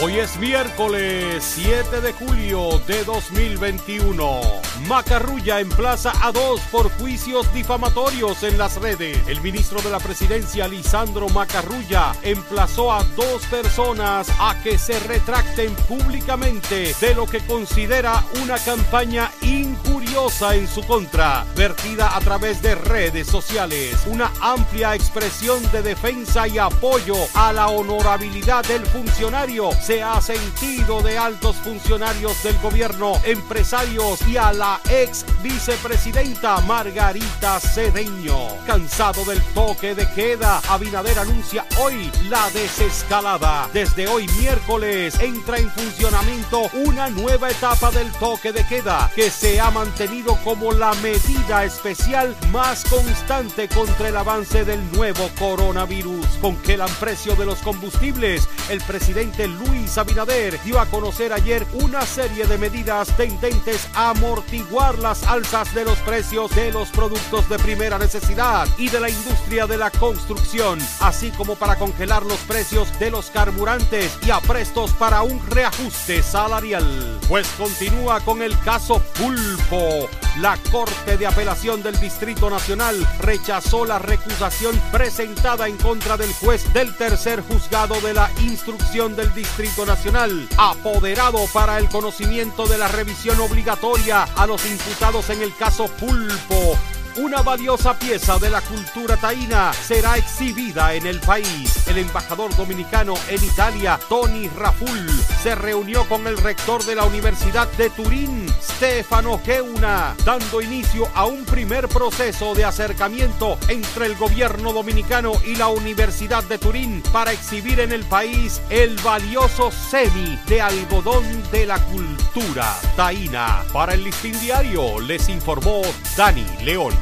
Hoy es miércoles 7 de julio de 2021. Macarrulla en Plaza A2 por juicios difamatorios en las redes. El ministro de la presidencia, Lisandro Macarrulla, emplazó a dos personas a que se retracten públicamente de lo que considera una campaña injuriosa en su contra, vertida a través de redes sociales. Una amplia expresión de defensa y apoyo a la honorabilidad del funcionario se ha sentido de altos funcionarios del gobierno, empresarios y a la ex vicepresidenta Margarita Cedeño. Cansado del toque de queda, Abinader anuncia hoy la desescalada. Desde hoy miércoles entra en funcionamiento una nueva etapa del toque de queda que se ha mantenido como la medida especial más constante contra el avance del nuevo coronavirus. Con que el precio de los combustibles, el presidente Luis Luis Abinader dio a conocer ayer una serie de medidas tendentes a amortiguar las alzas de los precios de los productos de primera necesidad y de la industria de la construcción, así como para congelar los precios de los carburantes y aprestos para un reajuste salarial. Pues continúa con el caso Pulpo. La Corte de Apelación del Distrito Nacional rechazó la recusación presentada en contra del juez del tercer juzgado de la instrucción del Distrito Nacional, apoderado para el conocimiento de la revisión obligatoria a los imputados en el caso Pulpo una valiosa pieza de la cultura taína será exhibida en el país. El embajador dominicano en Italia, Tony Raful, se reunió con el rector de la Universidad de Turín, Stefano Geuna, dando inicio a un primer proceso de acercamiento entre el gobierno dominicano y la Universidad de Turín para exhibir en el país el valioso semi de algodón de la cultura taína. Para el listín diario les informó Dani León.